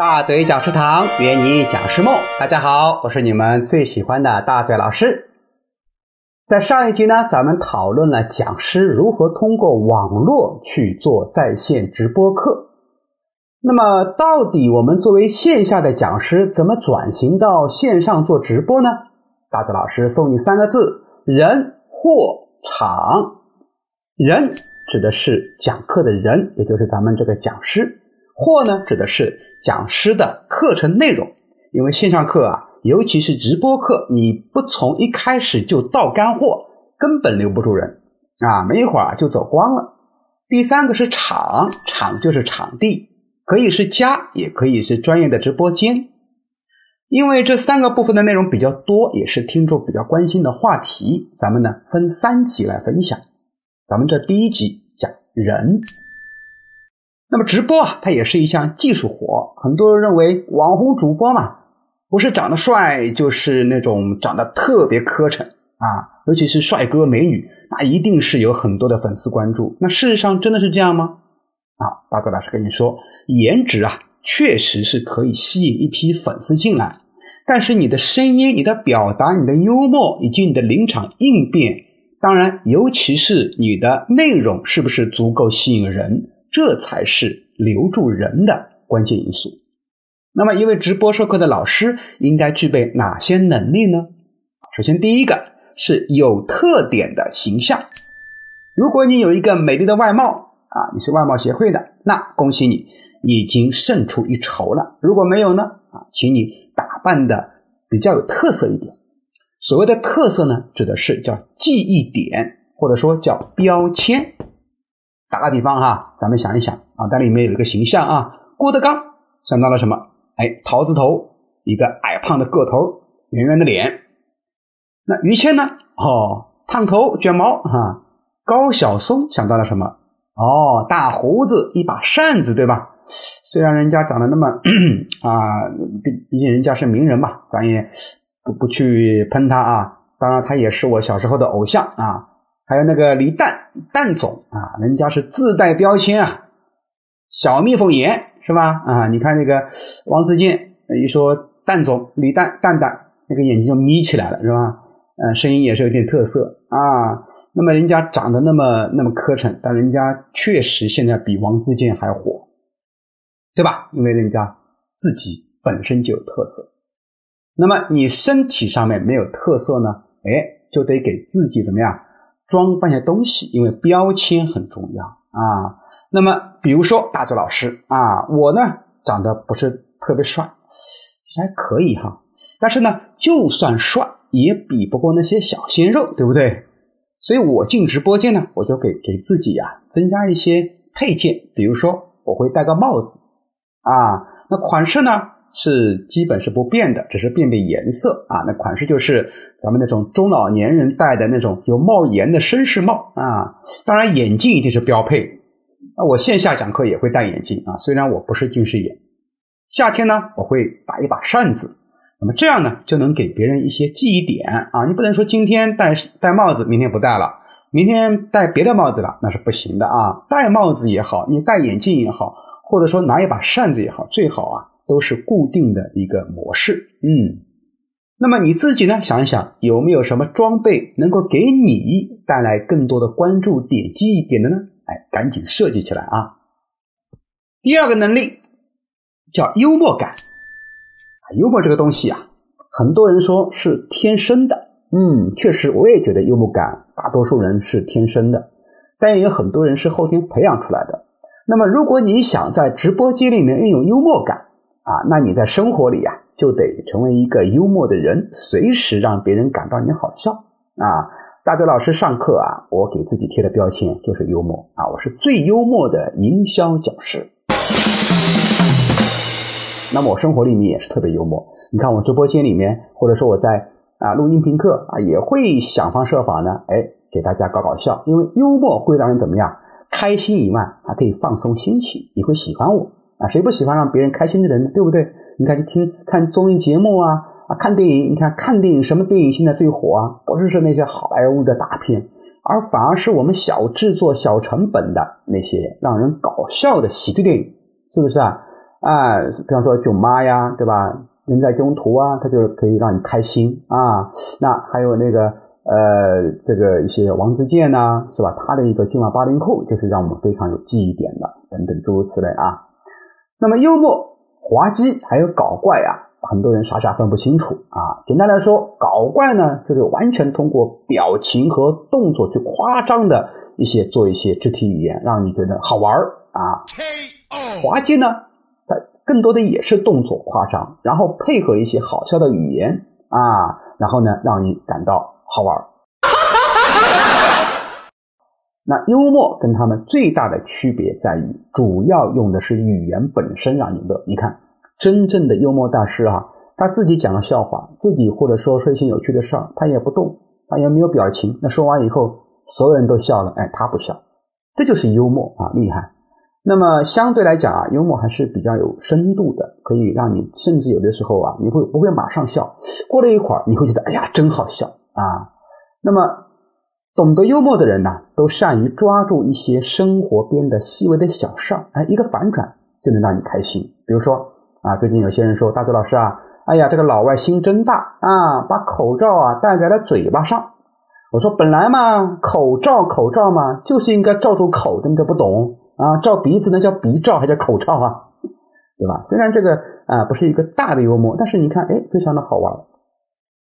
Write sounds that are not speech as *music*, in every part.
大嘴讲师堂，圆你讲师梦。大家好，我是你们最喜欢的大嘴老师。在上一集呢，咱们讨论了讲师如何通过网络去做在线直播课。那么，到底我们作为线下的讲师，怎么转型到线上做直播呢？大嘴老师送你三个字：人、货、场。人指的是讲课的人，也就是咱们这个讲师；货呢，指的是讲师的课程内容。因为线上课啊，尤其是直播课，你不从一开始就倒干货，根本留不住人啊，没一会儿就走光了。第三个是场，场就是场地。可以是家，也可以是专业的直播间，因为这三个部分的内容比较多，也是听众比较关心的话题。咱们呢分三集来分享。咱们这第一集讲人。那么直播啊，它也是一项技术活。很多人认为网红主播嘛，不是长得帅，就是那种长得特别磕碜啊，尤其是帅哥美女，那一定是有很多的粉丝关注。那事实上真的是这样吗？啊，大哥老师跟你说，颜值啊，确实是可以吸引一批粉丝进来，但是你的声音、你的表达、你的幽默以及你的临场应变，当然，尤其是你的内容是不是足够吸引人，这才是留住人的关键因素。那么，一位直播授课的老师应该具备哪些能力呢？首先，第一个是有特点的形象。如果你有一个美丽的外貌，啊，你是外貌协会的，那恭喜你，已经胜出一筹了。如果没有呢？啊，请你打扮的比较有特色一点。所谓的特色呢，指的是叫记忆点，或者说叫标签。打个比方哈，咱们想一想啊，但里面有一个形象啊，郭德纲想到了什么？哎，桃子头，一个矮胖的个头，圆圆的脸。那于谦呢？哦，烫头卷毛哈。高晓松想到了什么？哦，大胡子，一把扇子，对吧？虽然人家长得那么 *clears throat* 啊，毕毕竟人家是名人嘛，咱也不不去喷他啊。当然，他也是我小时候的偶像啊。还有那个李诞，蛋总啊，人家是自带标签啊，小蜜蜂眼是吧？啊，你看那个王自健一说蛋总李诞蛋蛋，那个眼睛就眯起来了是吧？嗯，声音也是有点特色啊。那么人家长得那么那么磕碜，但人家确实现在比王自健还火，对吧？因为人家自己本身就有特色。那么你身体上面没有特色呢？哎，就得给自己怎么样装扮些东西，因为标签很重要啊。那么比如说大周老师啊，我呢长得不是特别帅，还可以哈，但是呢，就算帅也比不过那些小鲜肉，对不对？所以我进直播间呢，我就给给自己呀增加一些配件，比如说我会戴个帽子，啊，那款式呢是基本是不变的，只是变变颜色啊。那款式就是咱们那种中老年人戴的那种有帽檐的绅士帽啊。当然眼镜一定是标配，那我线下讲课也会戴眼镜啊，虽然我不是近视眼。夏天呢，我会打一把扇子。那么这样呢，就能给别人一些记忆点啊！你不能说今天戴戴帽子，明天不戴了，明天戴别的帽子了，那是不行的啊！戴帽子也好，你戴眼镜也好，或者说拿一把扇子也好，最好啊都是固定的一个模式。嗯，那么你自己呢，想一想有没有什么装备能够给你带来更多的关注点、记忆点的呢？哎，赶紧设计起来啊！第二个能力叫幽默感。幽默这个东西啊，很多人说是天生的，嗯，确实，我也觉得幽默感大多数人是天生的，但也有很多人是后天培养出来的。那么，如果你想在直播间里面运用幽默感啊，那你在生活里呀就得成为一个幽默的人，随时让别人感到你好笑啊。大嘴老师上课啊，我给自己贴的标签就是幽默啊，我是最幽默的营销讲师。那么我生活里面也是特别幽默，你看我直播间里面，或者说我在啊录音频课啊，也会想方设法呢，哎，给大家搞搞笑，因为幽默会让人怎么样开心以外，还可以放松心情，你会喜欢我啊？谁不喜欢让别人开心的人呢？对不对？你看，去听看综艺节目啊啊，看电影，你看看电影，什么电影现在最火啊？不是说那些好莱坞的大片，而反而是我们小制作、小成本的那些让人搞笑的喜剧电影，是不是啊？啊，比方说囧妈呀，对吧？人在中途啊，它就可以让你开心啊。那还有那个呃，这个一些王自健呐，是吧？他的一个今晚八零后，就是让我们非常有记忆点的，等等诸如此类啊。那么幽默、滑稽还有搞怪啊，很多人傻傻分不清楚啊。简单来说，搞怪呢，就是完全通过表情和动作去夸张的一些做一些肢体语言，让你觉得好玩啊。滑稽呢？它更多的也是动作夸张，然后配合一些好笑的语言啊，然后呢，让你感到好玩。那幽默跟他们最大的区别在于，主要用的是语言本身让你乐。你看，真正的幽默大师啊，他自己讲了笑话，自己或者说说一些有趣的事儿，他也不动，他也没有表情。那说完以后，所有人都笑了，哎，他不笑，这就是幽默啊，厉害。那么相对来讲啊，幽默还是比较有深度的，可以让你甚至有的时候啊，你会不会马上笑？过了一会儿，你会觉得哎呀，真好笑啊。那么懂得幽默的人呢，都善于抓住一些生活边的细微的小事儿，哎，一个反转就能让你开心。比如说啊，最近有些人说，大周老师啊，哎呀，这个老外心真大啊，把口罩啊戴在了嘴巴上。我说本来嘛，口罩口罩嘛，就是应该罩住口的，你都不懂。啊，罩鼻子那叫鼻罩，还叫口罩啊，对吧？虽然这个啊不是一个大的幽默，但是你看，哎，非常的好玩，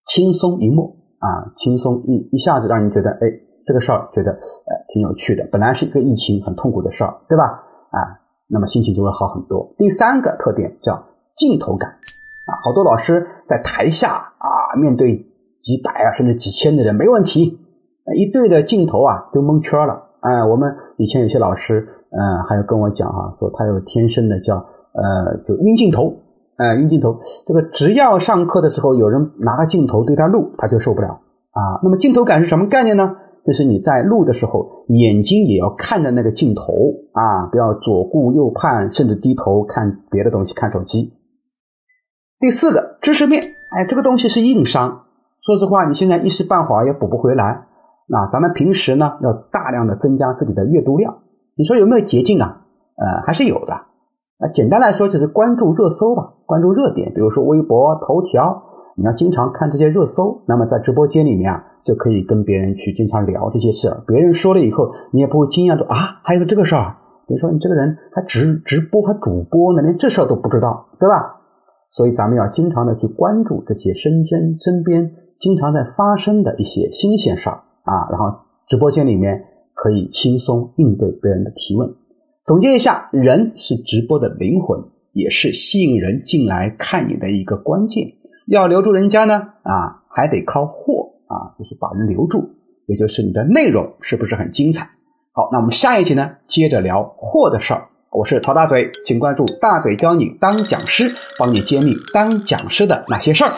轻松一默啊，轻松一一下子让你觉得，哎，这个事儿觉得呃挺有趣的。本来是一个疫情很痛苦的事儿，对吧？啊，那么心情就会好很多。第三个特点叫镜头感啊，好多老师在台下啊，面对几百啊甚至几千的人，没问题，一对着镜头啊就蒙圈了。哎，我们以前有些老师。嗯，还有跟我讲哈，说他有天生的叫呃，就晕镜头，呃，晕镜头。这个只要上课的时候有人拿个镜头对他录，他就受不了啊。那么镜头感是什么概念呢？就是你在录的时候，眼睛也要看着那个镜头啊，不要左顾右盼，甚至低头看别的东西，看手机。第四个知识面，哎，这个东西是硬伤。说实话，你现在一时半会儿也补不回来。那咱们平时呢，要大量的增加自己的阅读量。你说有没有捷径啊？呃，还是有的。啊，简单来说就是关注热搜吧，关注热点，比如说微博、头条，你要经常看这些热搜。那么在直播间里面啊，就可以跟别人去经常聊这些事儿。别人说了以后，你也不会惊讶说啊，还有这个事儿。比如说你这个人还直直播还主播呢，连这事儿都不知道，对吧？所以咱们要经常的去关注这些身边身边经常在发生的一些新鲜事儿啊，然后直播间里面。可以轻松应对别人的提问。总结一下，人是直播的灵魂，也是吸引人进来看你的一个关键。要留住人家呢，啊，还得靠货啊，就是把人留住，也就是你的内容是不是很精彩？好，那我们下一集呢，接着聊货的事儿。我是曹大嘴，请关注大嘴教你当讲师，帮你揭秘当讲师的那些事儿。